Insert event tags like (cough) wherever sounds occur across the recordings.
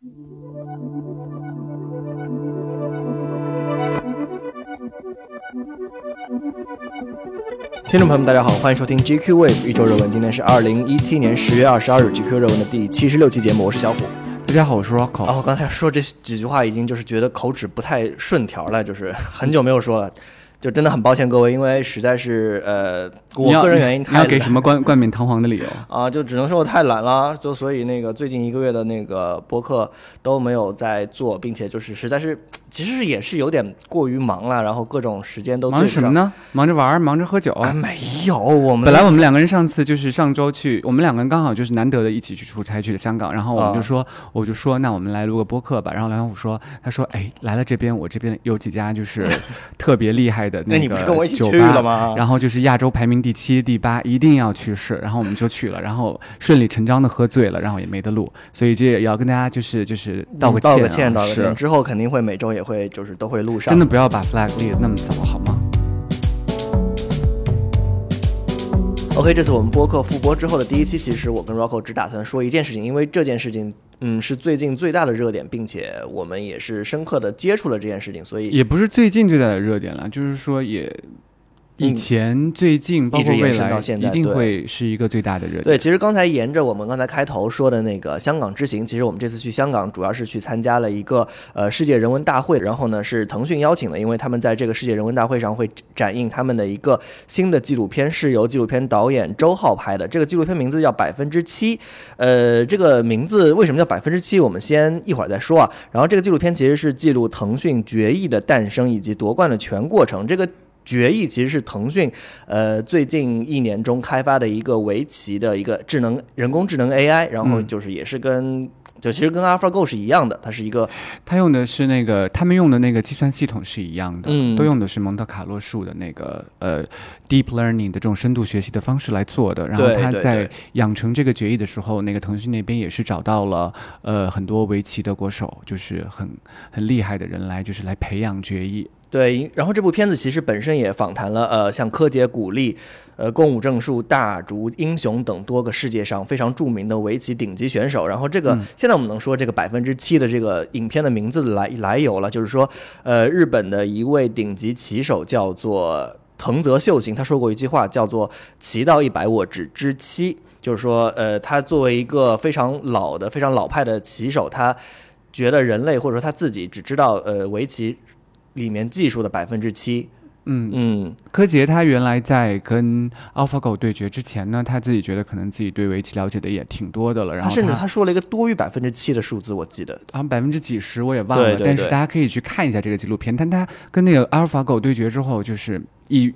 听众朋友们，大家好，欢迎收听 GQ Wave 一周热文。今天是二零一七年十月二十二日，GQ 热文的第七十六期节目，我是小虎。大家好，我是 Rocco。哦，刚才说这几句话已经就是觉得口齿不太顺条了，就是很久没有说了。就真的很抱歉各位，因为实在是呃，我个人原因太要给什么冠冠冕堂皇的理由 (laughs) 啊？就只能说我太懒了，就所以那个最近一个月的那个播客都没有在做，并且就是实在是其实也是有点过于忙了，然后各种时间都忙什么呢？忙着玩，忙着喝酒啊？没有，我们本来我们两个人上次就是上周去，我们两个人刚好就是难得的一起去出差去了香港，然后我们就说，我就说那我们来录个播客吧。然后梁小虎说，他说哎来了这边，我这边有几家就是特别厉害的那个。酒吧，然后就是亚洲排名第七、第八，一定要去试。然后我们就去了，然后顺理成章的喝醉了，然后也没得录。所以这也要跟大家就是就是道个歉，道个歉，道个歉。之后肯定会每周也会就是都会录上。真的不要把 flag 立的那么早，好吗？OK，这次我们播客复播之后的第一期，其实我跟 Rocco 只打算说一件事情，因为这件事情，嗯，是最近最大的热点，并且我们也是深刻的接触了这件事情，所以也不是最近最大的热点了，就是说也。以前、最近，包括未来，一定会是一个最大的热点。对，其实刚才沿着我们刚才开头说的那个香港之行，其实我们这次去香港主要是去参加了一个呃世界人文大会，然后呢是腾讯邀请的，因为他们在这个世界人文大会上会展映他们的一个新的纪录片，是由纪录片导演周浩拍的。这个纪录片名字叫《百分之七》，呃，这个名字为什么叫百分之七？我们先一会儿再说啊。然后这个纪录片其实是记录腾讯决议的诞生以及夺冠的全过程。这个。决议其实是腾讯，呃，最近一年中开发的一个围棋的一个智能人工智能 AI，然后就是也是跟就其实跟 AlphaGo 是一样的，它是一个，它用的是那个他们用的那个计算系统是一样的，嗯，都用的是蒙特卡洛树的那个呃 deep learning 的这种深度学习的方式来做的。然后他在养成这个决议的时候，那个腾讯那边也是找到了呃很多围棋的国手，就是很很厉害的人来就是来培养决议。对，然后这部片子其实本身也访谈了，呃，像柯洁、古力、呃，宫武正树、大竹英雄等多个世界上非常著名的围棋顶级选手。然后这个现在我们能说这个百分之七的这个影片的名字的来来由了，就是说，呃，日本的一位顶级棋手叫做藤泽秀行，他说过一句话，叫做“棋到一百我只知七”，就是说，呃，他作为一个非常老的、非常老派的棋手，他觉得人类或者说他自己只知道，呃，围棋。里面技术的百分之七，嗯。嗯，柯洁他原来在跟 AlphaGo 对决之前呢，他自己觉得可能自己对围棋了解的也挺多的了，然后甚至他说了一个多于百分之七的数字，我记得。啊百分之几十我也忘了，但是大家可以去看一下这个纪录片，但他跟那个 AlphaGo 对决之后，就是一。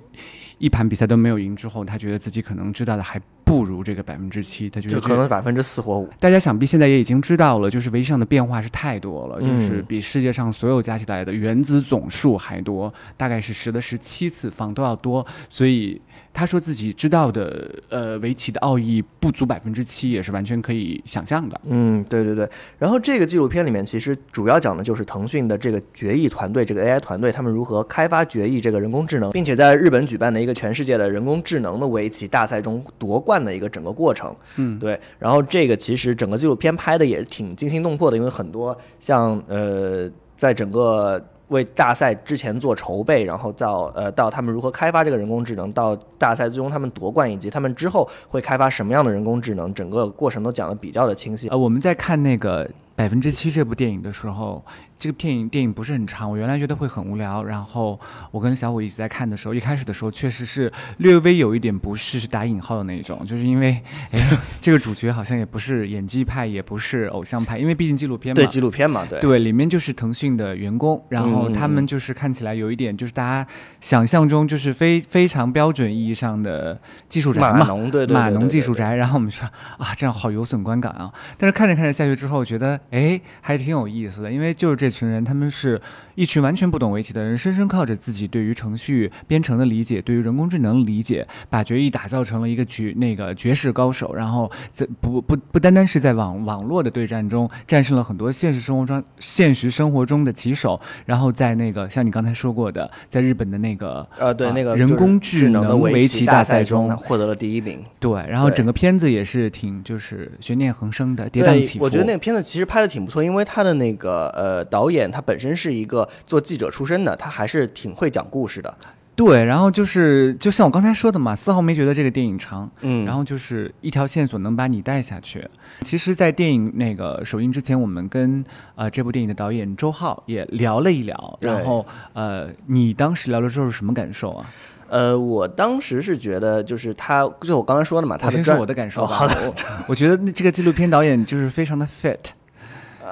一盘比赛都没有赢之后，他觉得自己可能知道的还不如这个百分之七，他觉得就可能百分之四或五。大家想必现在也已经知道了，就是围棋上的变化是太多了，就是比世界上所有加起来的原子总数还多，大概是十的十七次方都要多，所以。他说自己知道的，呃，围棋的奥义不足百分之七，也是完全可以想象的。嗯，对对对。然后这个纪录片里面其实主要讲的就是腾讯的这个决议团队，这个 AI 团队，他们如何开发决议这个人工智能，并且在日本举办的一个全世界的人工智能的围棋大赛中夺冠的一个整个过程。嗯，对。然后这个其实整个纪录片拍的也是挺惊心动魄的，因为很多像呃，在整个。为大赛之前做筹备，然后到呃到他们如何开发这个人工智能，到大赛最终他们夺冠，以及他们之后会开发什么样的人工智能，整个过程都讲的比较的清晰。呃，我们在看那个。百分之七这部电影的时候，这个电影电影不是很长，我原来觉得会很无聊。然后我跟小虎一直在看的时候，一开始的时候确实是略微有一点不适，是打引号的那种，就是因为哎，(laughs) 这个主角好像也不是演技派，也不是偶像派，因为毕竟纪录片嘛，对纪录片嘛，对对，里面就是腾讯的员工，然后他们就是看起来有一点就是大家想象中就是非非常标准意义上的技术宅嘛，码农对对码农技术宅。然后我们说啊，这样好有损观感啊。但是看着看着下去之后，觉得。哎，还挺有意思的，因为就是这群人，他们是一群完全不懂围棋的人，深深靠着自己对于程序编程的理解，对于人工智能的理解，把决议打造成了一个绝那个绝世高手。然后在不不不单单是在网网络的对战中战胜了很多现实生活中现实生活中的棋手，然后在那个像你刚才说过的，在日本的那个呃对那个人工智能的围棋大赛中获得了第一名。对，然后整个片子也是挺就是悬念横生的，跌宕起伏。我觉得那个片子其实拍的挺不错，因为他的那个呃导演他本身是一个做记者出身的，他还是挺会讲故事的。对，然后就是就像我刚才说的嘛，丝毫没觉得这个电影长，嗯，然后就是一条线索能把你带下去。其实，在电影那个首映之前，我们跟呃这部电影的导演周浩也聊了一聊，然后呃，你当时聊了之后是什么感受啊？呃，我当时是觉得，就是他，就我刚才说的嘛，他先说我的感受。好的，我觉得这个纪录片导演就是非常的 fit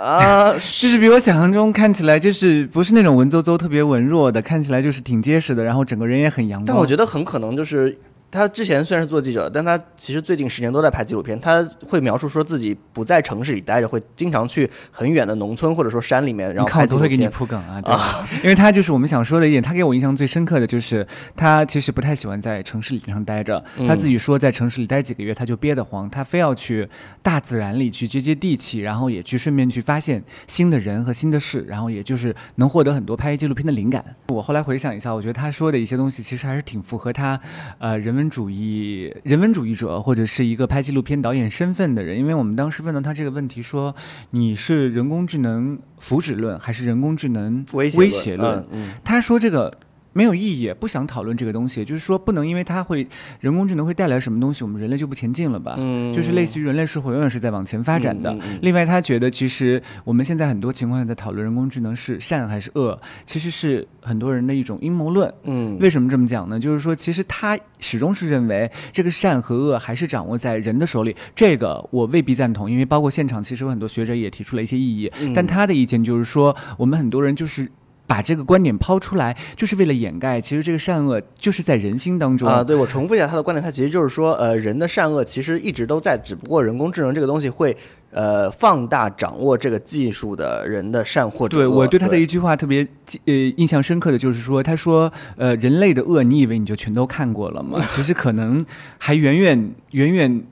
啊，(laughs) 就是比我想象中看起来就是不是那种文绉绉、特别文弱的，看起来就是挺结实的，然后整个人也很阳光。但我觉得很可能就是。他之前虽然是做记者，但他其实最近十年都在拍纪录片。他会描述说自己不在城市里待着，会经常去很远的农村或者说山里面，然后拍纪录片。会给你铺梗啊，对吧？因为他就是我们想说的一点。他给我印象最深刻的就是他其实不太喜欢在城市里经常待着。他自己说在城市里待几个月他就憋得慌，他非要去大自然里去接接地气，然后也去顺便去发现新的人和新的事，然后也就是能获得很多拍纪录片的灵感。我后来回想一下，我觉得他说的一些东西其实还是挺符合他呃人文。人文主义、人文主义者，或者是一个拍纪录片导演身份的人，因为我们当时问到他这个问题，说你是人工智能福祉论还是人工智能威胁论？他说这个。没有意义，不想讨论这个东西。就是说，不能因为它会人工智能会带来什么东西，我们人类就不前进了吧？嗯，就是类似于人类社会永远是在往前发展的。另外，他觉得其实我们现在很多情况下在讨论人工智能是善还是恶，其实是很多人的一种阴谋论。嗯，为什么这么讲呢？就是说，其实他始终是认为这个善和恶还是掌握在人的手里。这个我未必赞同，因为包括现场其实有很多学者也提出了一些异议。但他的意见就是说，我们很多人就是。把这个观点抛出来，就是为了掩盖，其实这个善恶就是在人心当中啊。对我重复一下他的观点，他其实就是说，呃，人的善恶其实一直都在，只不过人工智能这个东西会呃放大掌握这个技术的人的善或者对我对他的一句话特别呃印象深刻的就是说，他说呃人类的恶，你以为你就全都看过了吗？(laughs) 其实可能还远远远远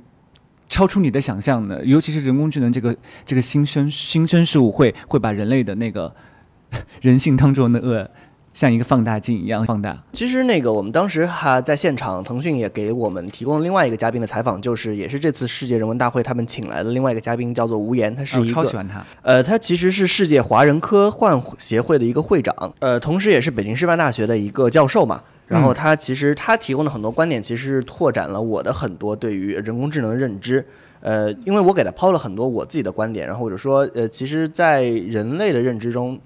超出你的想象呢。尤其是人工智能这个这个新生新生事物，会会把人类的那个。(laughs) 人性当中的恶，像一个放大镜一样放大。其实那个，我们当时哈在现场，腾讯也给我们提供了另外一个嘉宾的采访，就是也是这次世界人文大会他们请来的另外一个嘉宾，叫做吴岩，他是一个超喜欢他。呃，他其实是世界华人科幻协会的一个会长，呃，同时也是北京师范大学的一个教授嘛。然后他其实他提供的很多观点，其实拓展了我的很多对于人工智能的认知。呃，因为我给他抛了很多我自己的观点，然后或者说，呃，其实，在人类的认知中。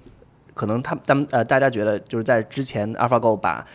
可能他他们呃，大家觉得就是在之前，AlphaGo 把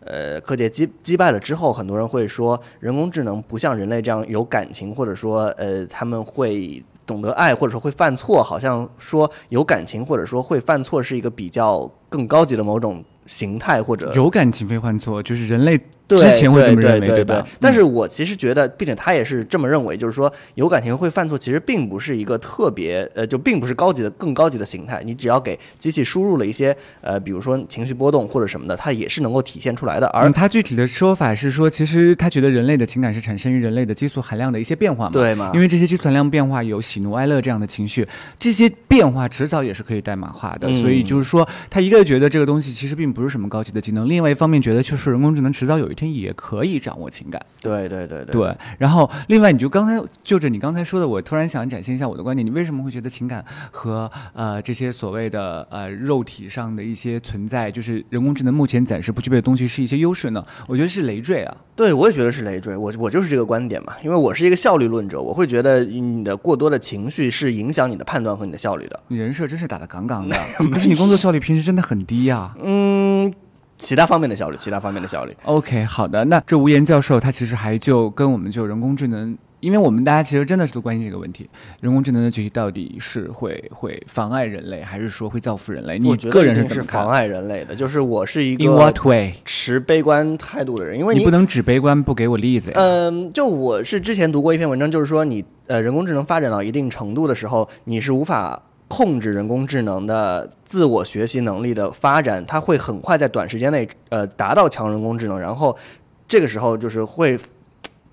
呃柯洁击击败了之后，很多人会说人工智能不像人类这样有感情，或者说呃他们会懂得爱，或者说会犯错，好像说有感情或者说会犯错是一个比较更高级的某种形态或者有感情会犯错，就是人类。之前会这么认为，对吧？但是我其实觉得，并且他也是这么认为，就是说有感情会犯错，其实并不是一个特别呃，就并不是高级的、更高级的形态。你只要给机器输入了一些呃，比如说情绪波动或者什么的，它也是能够体现出来的。而他具体的说法是说，其实他觉得人类的情感是产生于人类的激素含量的一些变化嘛？对吗？因为这些激素含量变化有喜怒哀乐这样的情绪，这些变化迟早也是可以代码化的。所以就是说，他一个觉得这个东西其实并不是什么高级的技能，另外一方面觉得，就是人工智能迟早有一天也可以。掌握情感，对对对对。然后，另外，你就刚才就着你刚才说的，我突然想展现一下我的观点。你为什么会觉得情感和呃这些所谓的呃肉体上的一些存在，就是人工智能目前暂时不具备的东西，是一些优势呢？我觉得是累赘啊。对，我也觉得是累赘。我我就是这个观点嘛，因为我是一个效率论者，我会觉得你的过多的情绪是影响你的判断和你的效率的。你人设真是打得杠杠的，(laughs) 可是你工作效率平时真的很低呀。嗯。其他方面的效率，其他方面的效率。OK，好的。那这吴岩教授他其实还就跟我们就人工智能，因为我们大家其实真的是都关心这个问题：人工智能的崛起到底是会会妨碍人类，还是说会造福人类？你个人是怎么看？妨碍人类的，就是我是一个 In what way 持悲观态度的人，因为你不能只悲观不给我例子。嗯，就我是之前读过一篇文章，就是说你呃人工智能发展到一定程度的时候，你是无法。控制人工智能的自我学习能力的发展，它会很快在短时间内呃达到强人工智能，然后这个时候就是会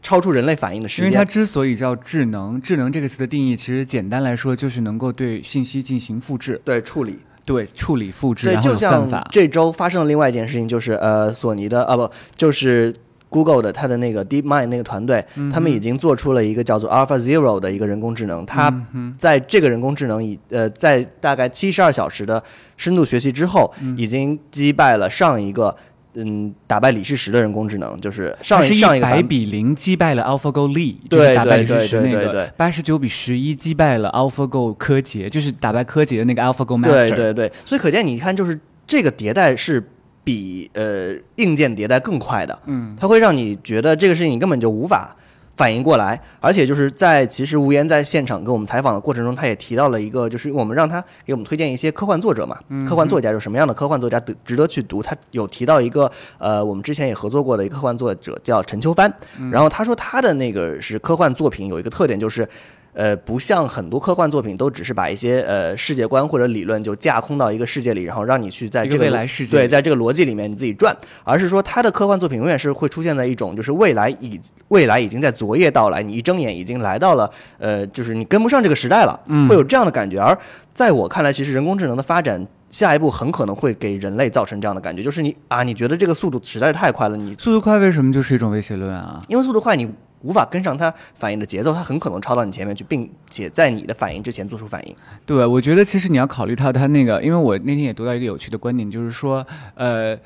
超出人类反应的时间。因为它之所以叫智能，智能这个词的定义其实简单来说就是能够对信息进行复制，对处理。对处理复制，对，然后就像。这周发生了另外一件事情，就是呃，索尼的啊不，就是 Google 的它的那个 DeepMind 那个团队，嗯他们已经做出了一个叫做 Alpha Zero 的一个人工智能，它嗯在这个人工智能以呃在大概七十二小时的深度学习之后，嗯已经击败了上一个嗯打败李世石的人工智能，就是它上一百上一个版比零击败了 AlphaGo Lee，对就是打败李对世石那对对对。个八十九比十一击败了 AlphaGo 柯洁，就是打败柯洁的那个 AlphaGo 对 Master。对对，所以可见你看，就是这个迭代是比呃硬件迭代更快的，嗯，它会让你觉得这个事情你根本就无法反应过来，而且就是在其实吴岩在现场跟我们采访的过程中，他也提到了一个，就是我们让他给我们推荐一些科幻作者嘛，科幻作家有什么样的科幻作家得值得去读，他有提到一个呃我们之前也合作过的一个科幻作者叫陈秋帆，然后他说他的那个是科幻作品有一个特点就是。呃，不像很多科幻作品都只是把一些呃世界观或者理论就架空到一个世界里，然后让你去在这个未来世界对，在这个逻辑里面你自己转，而是说他的科幻作品永远是会出现在一种就是未来已未来已经在昨夜到来，你一睁眼已经来到了呃，就是你跟不上这个时代了，会有这样的感觉。而在我看来，其实人工智能的发展。下一步很可能会给人类造成这样的感觉，就是你啊，你觉得这个速度实在是太快了，你速度快为什么就是一种威胁论啊？因为速度快，你无法跟上他反应的节奏，他很可能超到你前面去，并且在你的反应之前做出反应。对，我觉得其实你要考虑到他那个，因为我那天也读到一个有趣的观点，就是说，呃。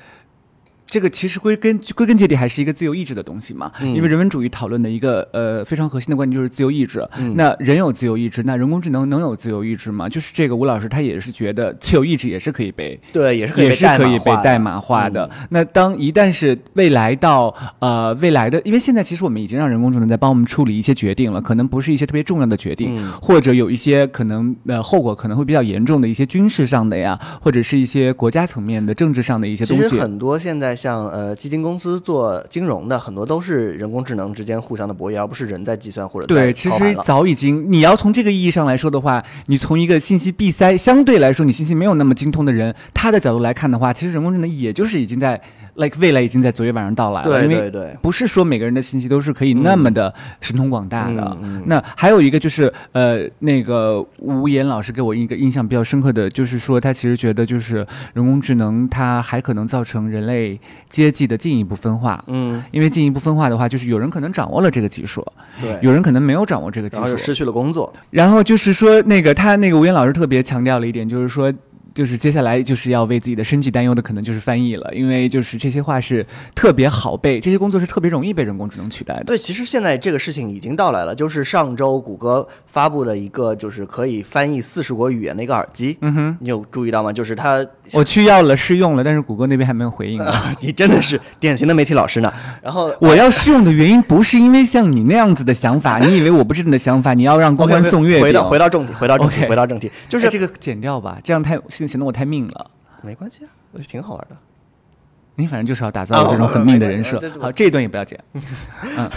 这个其实归根归根结底还是一个自由意志的东西嘛，因为人文主义讨论的一个呃非常核心的观点就是自由意志。那人有自由意志，那人工智能能有自由意志吗？就是这个吴老师他也是觉得自由意志也是可以被对，也是可以也被是可以被代代码化的。那当一旦是未来到呃未来的，因为现在其实我们已经让人工智能在帮我们处理一些决定了，可能不是一些特别重要的决定，嗯或者有一些可能呃后果可能会比较严重的一些军事上的呀，或者是一些国家层面的政治上的一些东西。其实很多现在像呃基金公司做金融的，很多都是人工智能之间互相的博弈，而不是人在计算或者对，其实早已经，你要从这个意义上来说的话，你从一个信息闭塞，相对来说你信息没有那么精通的人，他的角度来看的话，其实人工智能也就是已经在，like 未来已经在昨天晚上到来了，对因为对对不是说每个人的信息都是可以那么的神通广大的。那还有一个就是，呃，那个吴岩老师给我一个印象比较深刻的就是说，他其实觉得就是人工智能它还可能造成人类阶级的进一步分化。嗯，因为进一步分化的话，就是有人可能掌握了这个技术，对，有人可能没有掌握这个技术然后，失去了工作。然后就是说，那个他那个吴岩老师特别强调了一点，就是说。就是接下来就是要为自己的生计担忧的，可能就是翻译了，因为就是这些话是特别好背，这些工作是特别容易被人工智能取代的。对，其实现在这个事情已经到来了，就是上周谷歌发布的一个就是可以翻译四十国语言的一个耳机，嗯哼，你有注意到吗？就是它，我去要了试用了，但是谷歌那边还没有回应啊。(laughs) 你真的是典型的媒体老师呢。然后我要试用的原因不是因为像你那样子的想法，你以为我不是你的想法，你要让公关送月饼。回到回到正题，回到正题回到正题，就是哎这个剪掉吧，这样太显显得我太命了。没关系啊，我觉得挺好玩的。你反正就是要打造这种很命的人设。好，这一段也不要剪。(laughs) 嗯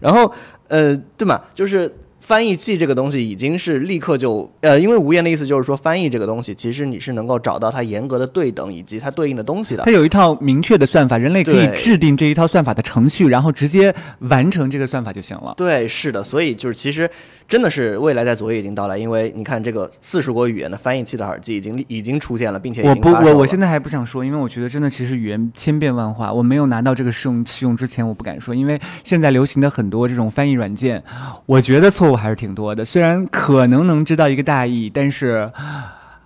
然后呃，对嘛，就是翻译器这个东西已经是立刻就呃，因为无言的意思就是说，翻译这个东西其实你是能够找到它严格的对等以及它对应的东西的它。有一套明确的算法，人类可以制定这一套算法的程序，然后直接完成这个算法就行了。对，是的，所以就是其实真的是未来在昨夜已经到来，因为你看这个四十国语言的翻译器的耳机已经已经出现了，并且已我不，我我现在还不想说，因为我觉得真的其实语言千变万化。我没有拿到这个试用试用之前，我不敢说，因为现在流行的很多这种翻译软件，我觉得错误还是挺多的。虽然可能能知道一个大意，但是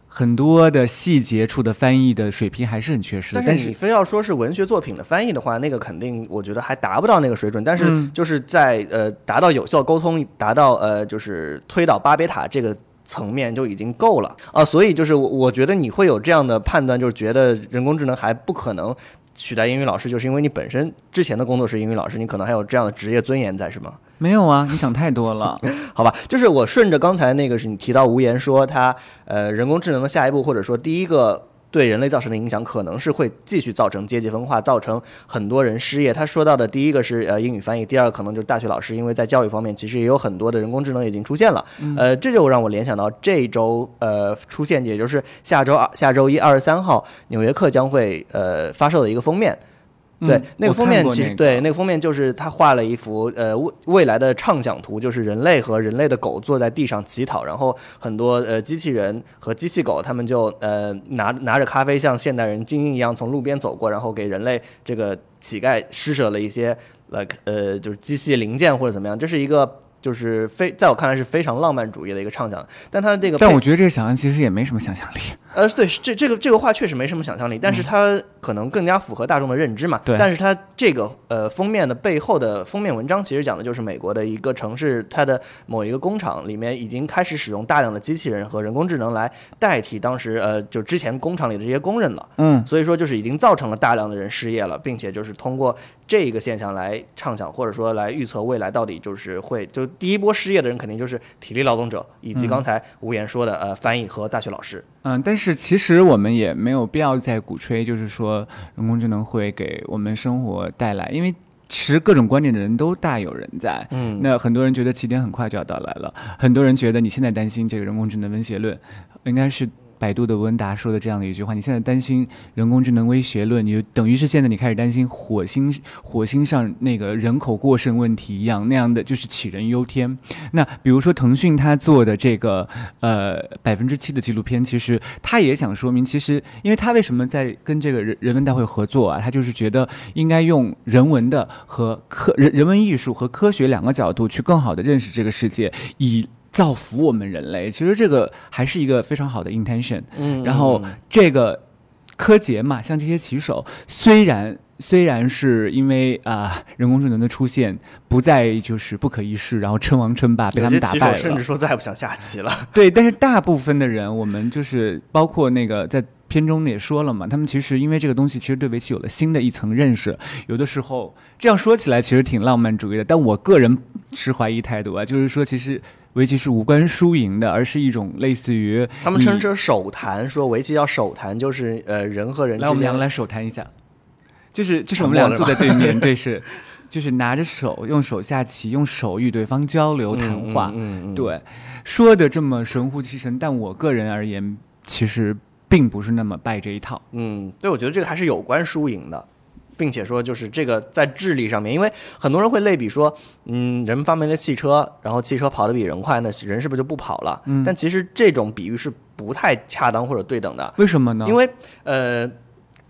很多的细节处的翻译的水平还是很缺失的。但是你非要说是文学作品的翻译的话，那个肯定我觉得还达不到那个水准。但是嗯就是在、呃达到有效沟通，达到呃就是推倒巴别塔这个。层面就已经够了啊，所以就是我我觉得你会有这样的判断，就是觉得人工智能还不可能取代英语老师，就是因为你本身之前的工作是英语老师，你可能还有这样的职业尊严在，是吗？没有啊，你想太多了。(laughs) 好吧，就是我顺着刚才那个是你提到无言说它呃人工智能的下一步，或者说第一个对人类造成的影响可能是会继续造成阶级分化，造成很多人失业。他说到的第一个是呃英语翻译，第二个可能就是大学老师，因为在教育方面其实也有很多的人工智能已经出现了。呃，这就让我联想到这周呃出现，也就是下周二下周一二十三号，《纽约客》将会呃发售的一个封面。对，那个封面其实对那个封面就是他画了一幅呃未未来的畅想图，就是人类和人类的狗坐在地上乞讨，然后很多呃机器人和机器狗他们就呃拿拿着咖啡像现代人精英一样从路边走过，然后给人类这个乞丐施舍了一些 like 呃就是机器零件或者怎么样，这是一个。就是非在我看来是非常浪漫主义的一个畅想，但他这个，但我觉得这个想象其实也没什么想象力。呃，对，这这个这个画确实没什么想象力，但是它可能更加符合大众的认知嘛。对。但是它这个呃封面的背后的封面文章，其实讲的就是美国的一个城市，它的某一个工厂里面已经开始使用大量的机器人和人工智能来代替当时呃就之前工厂里的这些工人了。嗯。所以说就是已经造成了大量的人失业了，并且就是通过这个现象来畅想或者说来预测未来到底就是会就。第一波失业的人肯定就是体力劳动者，以及刚才吴言说的呃翻译和大学老师。嗯，但是其实我们也没有必要再鼓吹，就是说人工智能会给我们生活带来，因为其实各种观点的人都大有人在。嗯，那很多人觉得起点很快就要到来了，很多人觉得你现在担心这个人工智能威胁论，应该是。百度的温达说的这样的一句话：“你现在担心人工智能威胁论，你就等于是现在你开始担心火星火星上那个人口过剩问题一样，那样的就是杞人忧天。那比如说腾讯他做的这个呃百分之七的纪录片，其实他也想说明，其实因为他为什么在跟这个人人文大会合作啊？他就是觉得应该用人文的和科人人文艺术和科学两个角度去更好的认识这个世界，以。”造福我们人类，其实这个还是一个非常好的 intention。嗯，然后这个柯洁嘛，像这些棋手，虽然虽然是因为啊人工智能的出现不再就是不可一世，然后称王称霸被他们打败了，甚至说再也不想下棋了。对，但是大部分的人，我们就是包括那个在片中也说了嘛，他们其实因为这个东西，其实对围棋有了新的一层认识。有的时候这样说起来，其实挺浪漫主义的，但我个人持怀疑态度啊，就是说其实。围棋是无关输赢的，而是一种类似于他们称之手谈，说围棋叫手谈，就是呃人和人。来，我们两个来手谈一下，就是就是我们俩坐在对面对是，(laughs) 就是拿着手用手下棋，用手与对方交流谈话。嗯嗯。对，说的这么神乎其神，但我个人而言，其实并不是那么拜这一套。嗯，对，我觉得这个还是有关输赢的。并且说，就是这个在智力上面，因为很多人会类比说，嗯，人发明了汽车，然后汽车跑得比人快，那人是不是就不跑了？嗯，但其实这种比喻是不太恰当或者对等的。为什么呢？因为呃，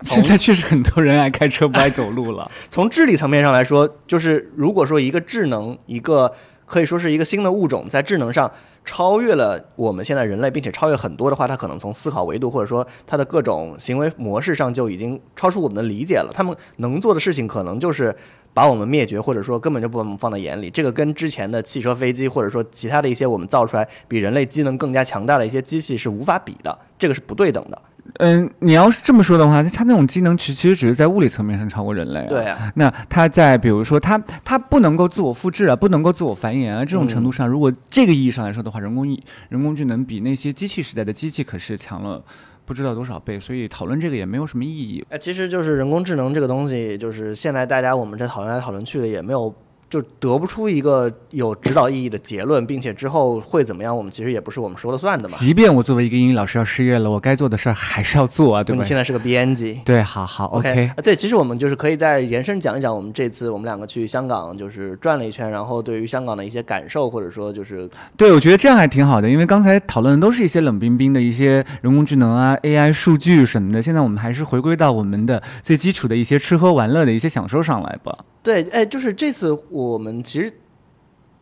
现在确实很多人爱开车不爱走路了。(laughs) 从智力层面上来说，就是如果说一个智能，一个可以说是一个新的物种，在智能上。超越了我们现在人类，并且超越很多的话，它可能从思考维度或者说它的各种行为模式上就已经超出我们的理解了。他们能做的事情可能就是把我们灭绝，或者说根本就不把我们放在眼里。这个跟之前的汽车、飞机或者说其他的一些我们造出来比人类机能更加强大的一些机器是无法比的，这个是不对等的。嗯，你要是这么说的话，它那种机能其其实只是在物理层面上超过人类。啊对啊，那它在比如说它它不能够自我复制啊，不能够自我繁衍啊，这种程度上，如果这个意义上来说的话，人工人工智能比那些机器时代的机器可是强了不知道多少倍，所以讨论这个也没有什么意义。哎，其实就是人工智能这个东西，就是现在大家我们在讨论来讨论去的也没有。就得不出一个有指导意义的结论，并且之后会怎么样，我们其实也不是我们说了算的嘛。即便我作为一个英语老师要失业了，我该做的事儿还是要做啊，对吧？你现在是个编辑，对，好好，OK。啊对，其实我们就是可以再延伸讲一讲，我们这次我们两个去香港就是转了一圈，然后对于香港的一些感受，或者说就是，对我觉得这样还挺好的，因为刚才讨论的都是一些冷冰冰的一些人工智能啊、AI 数据什么的，现在我们还是回归到我们的最基础的一些吃喝玩乐的一些享受上来吧。对，哎，就是这次我们其实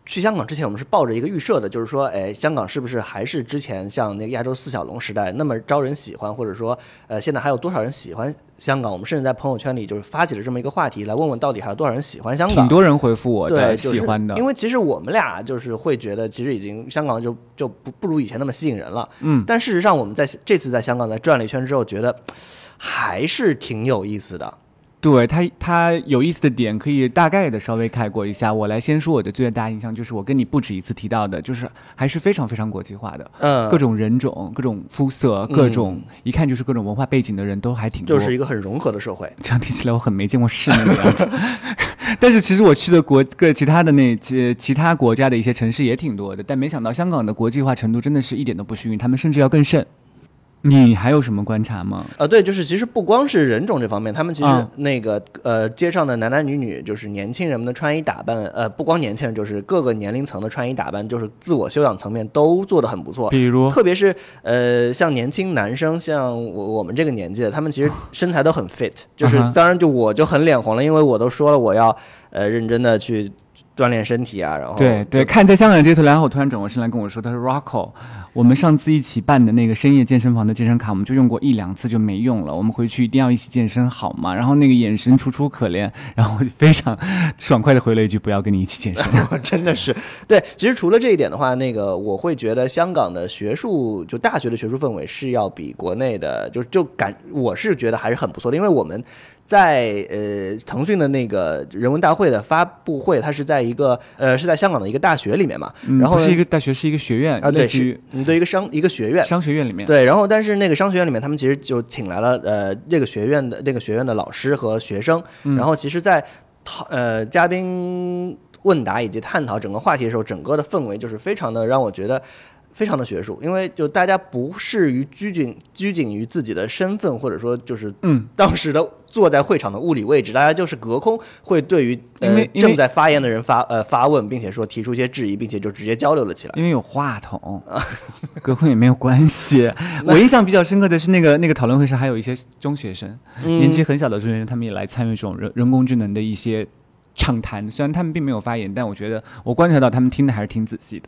去香港之前，我们是抱着一个预设的，就是说，哎，香港是不是还是之前像那个亚洲四小龙时代那么招人喜欢，或者说，呃，现在还有多少人喜欢香港？我们甚至在朋友圈里就是发起了这么一个话题，来问问到底还有多少人喜欢香港。挺多人回复我的，喜欢的。因为其实我们俩就是会觉得，其实已经香港就就不不如以前那么吸引人了。嗯。但事实上，我们在这次在香港在转了一圈之后，觉得还是挺有意思的。对他，他有意思的点可以大概的稍微概括一下。我来先说我的最大印象，就是我跟你不止一次提到的，就是还是非常非常国际化的，嗯，各种人种、各种肤色、各种一看就是各种文化背景的人都还挺多，就是一个很融合的社会。这样听起来我很没见过世面的样子。(laughs) 但是其实我去的国各其他的那些其他国家的一些城市也挺多的，但没想到香港的国际化程度真的是一点都不逊于，他们甚至要更甚。你还有什么观察吗？呃，对，就是其实不光是人种这方面，他们其实那个呃，街上的男男女女，就是年轻人们的穿衣打扮，呃，不光年轻人，就是各个年龄层的穿衣打扮，就是自我修养层面都做得很不错。比如，特别是呃，像年轻男生，像我我们这个年纪的，他们其实 (laughs) 身材都很 fit，就是当然就我就很脸红了，因为我都说了我要呃认真的去锻炼身体啊，然后对对，看在香港的街头，然后突然转过身来跟我说，他说 Rocco。我们上次一起办的那个深夜健身房的健身卡，我们就用过一两次就没用了。我们回去一定要一起健身，好吗？然后那个眼神楚楚可怜，然后非常 (laughs) 爽快的回了一句：“不要跟你一起健身。(laughs) ”真的是，对。其实除了这一点的话，那个我会觉得香港的学术，就大学的学术氛围是要比国内的，就就感我是觉得还是很不错的，因为我们。在呃，腾讯的那个人文大会的发布会，它是在一个呃，是在香港的一个大学里面嘛。然后是一个大学，是一个学院啊，对，是对一个商一个学院，商学院里面。对，然后但是那个商学院里面，他们其实就请来了呃，这个学院的那个学院的老师和学生。然后其实，在讨呃嘉宾问答以及探讨整个话题的时候，整个的氛围就是非常的让我觉得。非常的学术，因为就大家不适于拘谨拘谨于自己的身份，或者说就是嗯，当时的坐在会场的物理位置，大家就是隔空会对于呃正在发言的人发呃发问，并且说提出一些质疑，并且就直接交流了起来。因为有话筒，隔空也没有关系。我印象比较深刻的是那个那个讨论会上，还有一些中学生，年纪很小的中学生，他们也来参与这种人人工智能的一些畅谈。虽然他们并没有发言，但我觉得我观察到他们听的还是挺仔细的。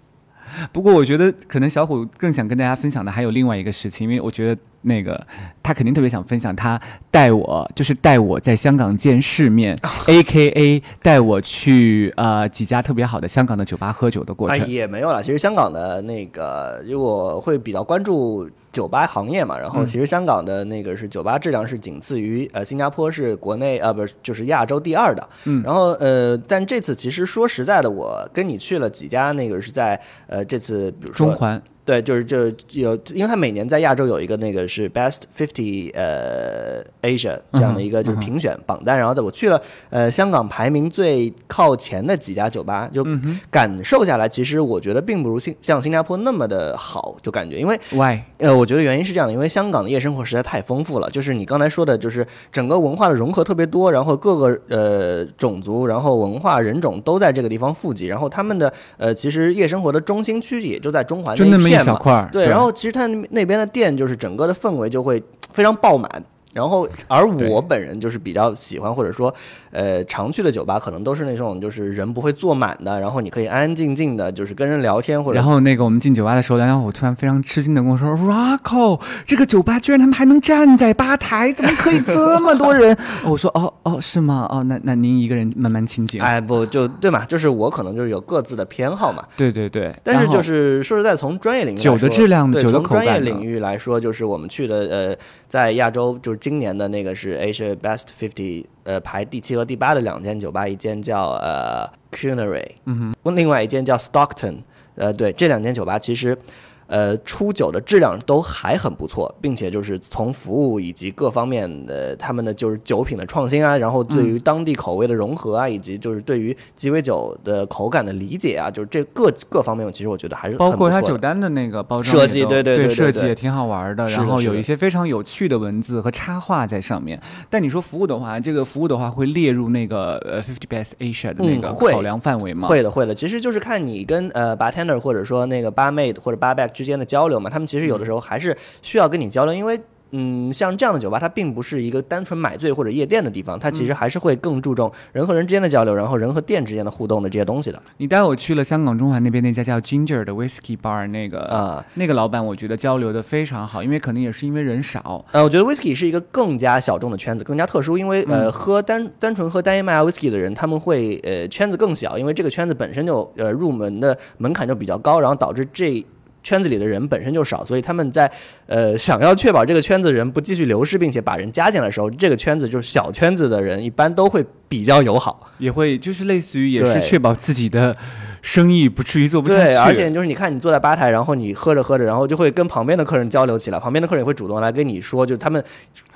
不过，我觉得可能小虎更想跟大家分享的还有另外一个事情，因为我觉得那个他肯定特别想分享他带我，就是带我在香港见世面，(laughs) A K A 带我去呃几家特别好的香港的酒吧喝酒的过程。也没有了，其实香港的那个，因为我会比较关注。酒吧行业嘛，然后其实香港的那个是酒吧质量是仅次于呃新加坡是国内呃不是就是亚洲第二的，嗯，然后呃但这次其实说实在的，我跟你去了几家，那个是在呃这次比如说中环。对，就是就有，因为他每年在亚洲有一个那个是 Best Fifty 呃 Asia 这样的一个就是评选榜单，然后我去了呃香港排名最靠前的几家酒吧，就感受下来，其实我觉得并不如新像新加坡那么的好，就感觉因为 Why？呃，我觉得原因是这样的，因为香港的夜生活实在太丰富了，就是你刚才说的，就是整个文化的融合特别多，然后各个呃种族，然后文化人种都在这个地方富集，然后他们的呃其实夜生活的中心区也就在中环那片。小块儿，对，然后其实他那边的店就是整个的氛围就会非常爆满。然后，而我本人就是比较喜欢，或者说，呃，常去的酒吧可能都是那种就是人不会坐满的，然后你可以安安静静的，就是跟人聊天或者。然后那个我们进酒吧的时候，然后我突然非常吃惊的跟我说：“Rocco，这个酒吧居然他们还能站在吧台，怎么可以这么多人？” (laughs) 我说：“哦哦，是吗？哦，那那您一个人慢慢清静。”哎，不就对嘛？就是我可能就是有各自的偏好嘛。对对对。但是就是说实在，从专业领域酒的质量，对，从专业领域来说，就是我们去的呃，在亚洲就是今年的那个是。Asia Best Fifty，呃，排第七和第八的两间酒吧，一间叫呃 Culinary，嗯哼，另外一间叫 Stockton，呃，对，这两间酒吧其实。呃，出酒的质量都还很不错，并且就是从服务以及各方面的他们的就是酒品的创新啊，然后对于当地口味的融合啊，以及就是对于鸡尾酒的口感的理解啊，就是这各各方面，其实我觉得还是包括它酒单的那个包装设计，对对对，设计也挺好玩的，然后有一些非常有趣的文字和插画在上面。但你说服务的话，这个服务的话会列入那个呃 Fifty Best Asia 的那个考量范围吗？会的，会的。其实就是看你跟呃 bartender 或者说那个 barmaid 或者 barback 之间的交流嘛。他们其实有的时候还是需要跟你交流，因为。嗯，像这样的酒吧，它并不是一个单纯买醉或者夜店的地方，它其实还是会更注重人和人之间的交流，然后人和店之间的互动的这些东西的。你带我去了香港中环那边那家叫 Ginger 的 Whisky Bar，那个啊，那个老板我觉得交流的非常好，因为可能也是因为人少。呃，我觉得 Whisky 是一个更加小众的圈子，更加特殊，因为呃，喝单单纯喝单一麦芽 Whisky 的人，他们会呃圈子更小，因为这个圈子本身就呃入门的门槛就比较高，然后导致这。圈子里的人本身就少，所以他们在呃想要确保这个圈子人不继续流失，并且把人加进来的时候，这个圈子就是小圈子的人一般都会比较友好，也会就是类似于也是确保自己的生意不至于做不下去。对，而且就是你看你坐在吧台，然后你喝着喝着，然后就会跟旁边的客人交流起来，旁边的客人也会主动来跟你说，就是他们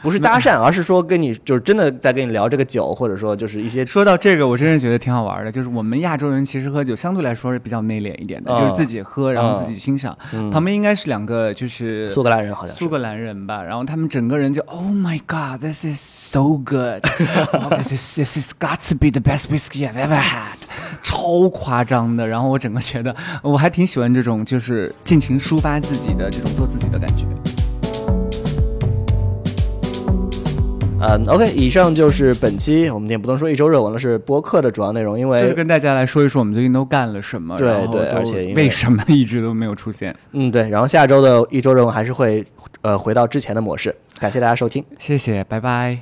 不是搭讪，而是说跟你就是真的在跟你聊这个酒，或者说就是一些说到这个，我真是觉得挺好玩的。就是我们亚洲人其实喝酒相对来说是比较内敛一点的，嗯就是自己喝，然后自己欣赏。旁边应该是两个就是苏格兰人好像是苏。格兰人吧，然后他们整个人就 Oh my God, this is so good, (laughs) oh, this is this is got to be the best whiskey I've ever had，超夸张的。然后我整个觉得我还挺喜欢这种就是尽情抒发自己的这种做自己的感觉。嗯，OK，以上就是本期我们也不能说一周热文了，是播客的主要内容，因为就是为跟大家来说一说我们最近都干了什么，对对而且为什么一直都没有出现。嗯对，然后下周的一周热文还是会呃回到之前的模式，感谢大家收听。谢谢，拜拜。